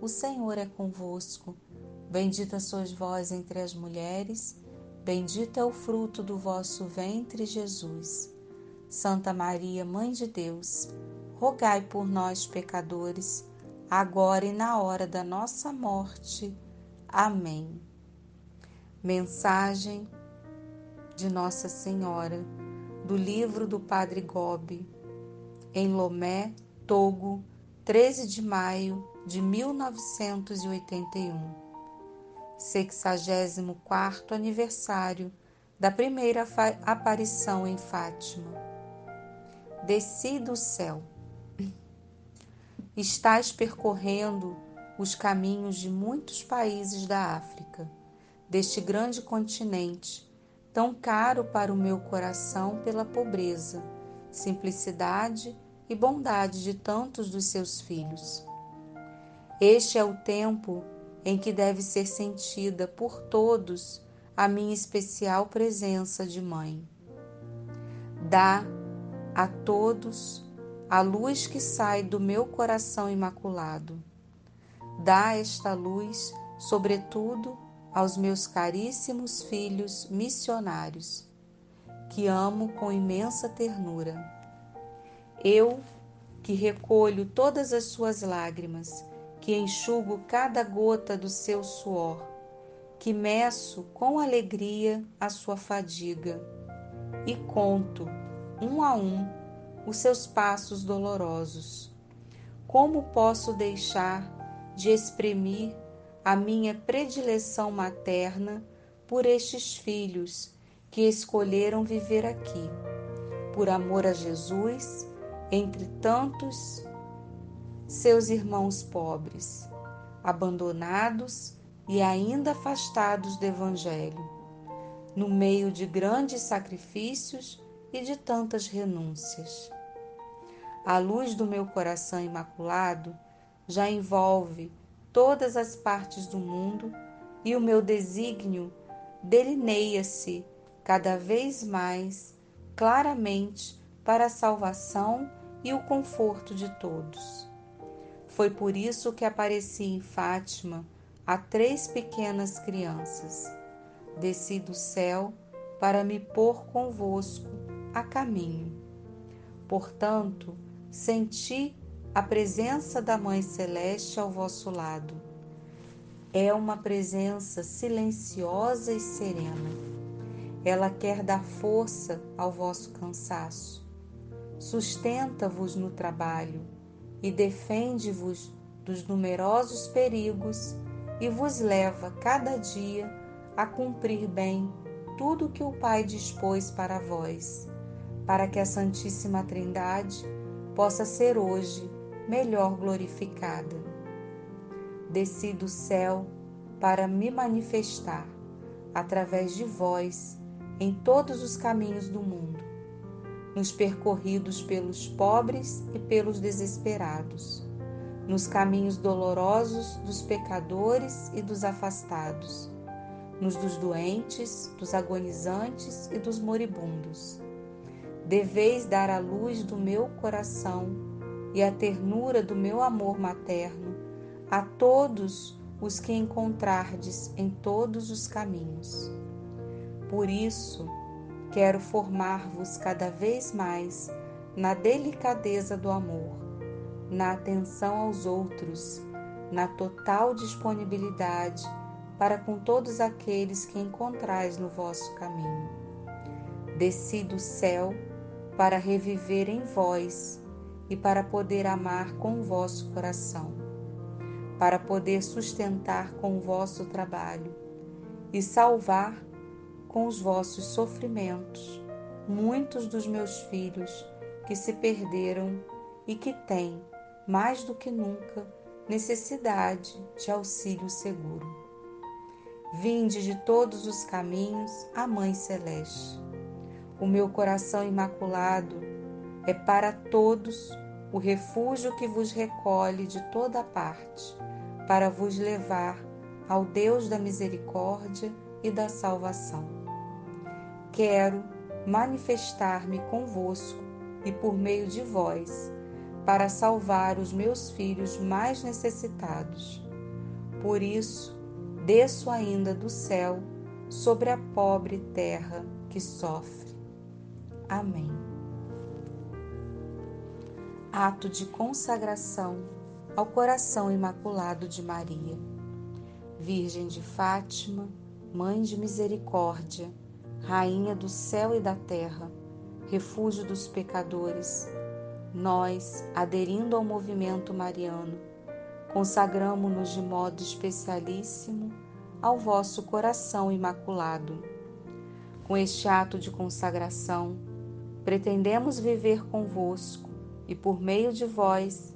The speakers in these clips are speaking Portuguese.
o Senhor é convosco. Bendita sois vós entre as mulheres, bendito é o fruto do vosso ventre, Jesus. Santa Maria, Mãe de Deus, rogai por nós, pecadores, agora e na hora da nossa morte. Amém. Mensagem de Nossa Senhora, do livro do Padre Gobi, em Lomé, Togo, 13 de maio de 1981, 64 aniversário da primeira aparição em Fátima. Desci do céu. Estás percorrendo os caminhos de muitos países da África, deste grande continente, tão caro para o meu coração pela pobreza, simplicidade e bondade de tantos dos seus filhos. Este é o tempo em que deve ser sentida por todos a minha especial presença de mãe. Dá a todos a luz que sai do meu coração imaculado. Dá esta luz, sobretudo, aos meus caríssimos filhos missionários, que amo com imensa ternura. Eu, que recolho todas as suas lágrimas, que enxugo cada gota do seu suor, que meço com alegria a sua fadiga e conto, um a um, os seus passos dolorosos. Como posso deixar de exprimir a minha predileção materna por estes filhos que escolheram viver aqui, por amor a Jesus, entre tantos seus irmãos pobres, abandonados e ainda afastados do Evangelho, no meio de grandes sacrifícios e de tantas renúncias. A luz do meu coração imaculado já envolve todas as partes do mundo e o meu desígnio delineia-se cada vez mais claramente para a salvação e o conforto de todos. Foi por isso que apareci em Fátima a três pequenas crianças. Desci do céu para me pôr convosco a caminho. Portanto, senti a presença da Mãe Celeste ao vosso lado. É uma presença silenciosa e serena. Ela quer dar força ao vosso cansaço. Sustenta-vos no trabalho e defende-vos dos numerosos perigos e vos leva cada dia a cumprir bem tudo o que o Pai dispôs para vós, para que a Santíssima Trindade possa ser hoje melhor glorificada. Desci do céu para me manifestar através de vós em todos os caminhos do mundo nos percorridos pelos pobres e pelos desesperados, nos caminhos dolorosos dos pecadores e dos afastados, nos dos doentes, dos agonizantes e dos moribundos. Deveis dar a luz do meu coração e a ternura do meu amor materno a todos os que encontrardes em todos os caminhos. Por isso, Quero formar-vos cada vez mais na delicadeza do amor, na atenção aos outros, na total disponibilidade para com todos aqueles que encontrais no vosso caminho. Desci do céu para reviver em vós e para poder amar com o vosso coração, para poder sustentar com o vosso trabalho e salvar com os vossos sofrimentos muitos dos meus filhos que se perderam e que têm, mais do que nunca, necessidade de auxílio seguro. Vinde de todos os caminhos a Mãe Celeste. O meu coração imaculado é para todos o refúgio que vos recolhe de toda parte, para vos levar ao Deus da misericórdia e da salvação. Quero manifestar-me convosco e por meio de vós, para salvar os meus filhos mais necessitados. Por isso, desço ainda do céu sobre a pobre terra que sofre. Amém. Ato de consagração ao coração imaculado de Maria. Virgem de Fátima, Mãe de Misericórdia, Rainha do céu e da terra, refúgio dos pecadores, nós, aderindo ao movimento mariano, consagramos-nos de modo especialíssimo ao vosso coração imaculado. Com este ato de consagração, pretendemos viver convosco e, por meio de vós,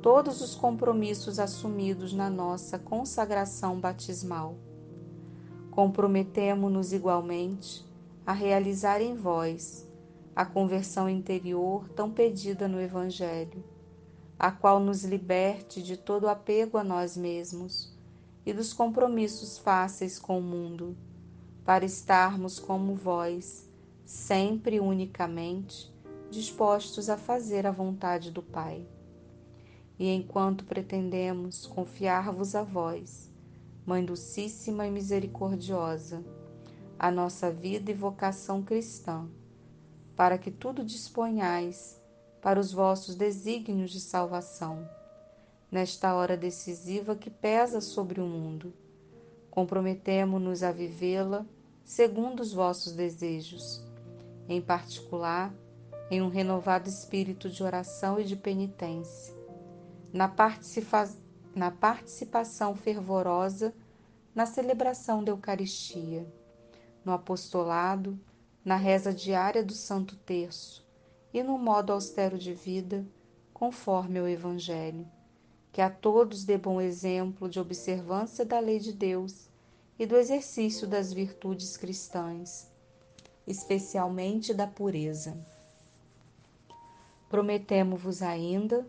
todos os compromissos assumidos na nossa consagração batismal. Comprometemo-nos igualmente a realizar em vós a conversão interior tão pedida no Evangelho, a qual nos liberte de todo apego a nós mesmos e dos compromissos fáceis com o mundo, para estarmos como vós, sempre unicamente dispostos a fazer a vontade do Pai. E enquanto pretendemos confiar-vos a vós, Mãe Docíssima e Misericordiosa, a nossa vida e vocação cristã, para que tudo disponhais para os vossos desígnios de salvação, nesta hora decisiva que pesa sobre o mundo. Comprometemo-nos a vivê-la segundo os vossos desejos, em particular, em um renovado espírito de oração e de penitência, na, participa na participação fervorosa na celebração da Eucaristia, no apostolado, na reza diária do Santo Terço e no modo austero de vida, conforme o Evangelho, que a todos dê bom exemplo de observância da lei de Deus e do exercício das virtudes cristãs, especialmente da pureza. Prometemo-vos ainda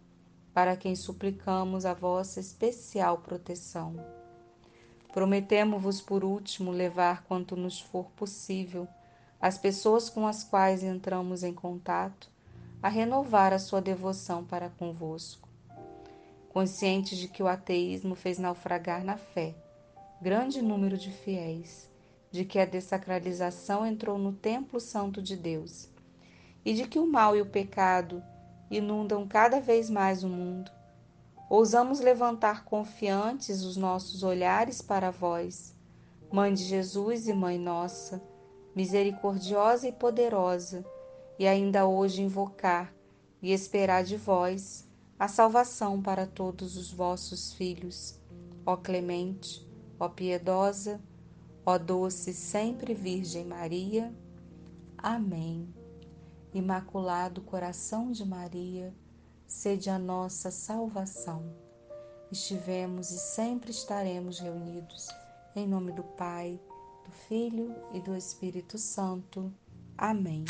para quem suplicamos a vossa especial proteção. Prometemos-vos, por último, levar quanto nos for possível as pessoas com as quais entramos em contato a renovar a sua devoção para convosco. Conscientes de que o ateísmo fez naufragar na fé grande número de fiéis, de que a dessacralização entrou no templo santo de Deus e de que o mal e o pecado inundam cada vez mais o mundo, ousamos levantar confiantes os nossos olhares para vós, Mãe de Jesus e Mãe nossa misericordiosa e poderosa, e ainda hoje invocar e esperar de vós a salvação para todos os vossos filhos. Ó clemente, ó piedosa, ó doce sempre Virgem Maria. Amém. Imaculado coração de Maria, sede a nossa salvação. Estivemos e sempre estaremos reunidos em nome do Pai do Filho e do Espírito Santo. Amém.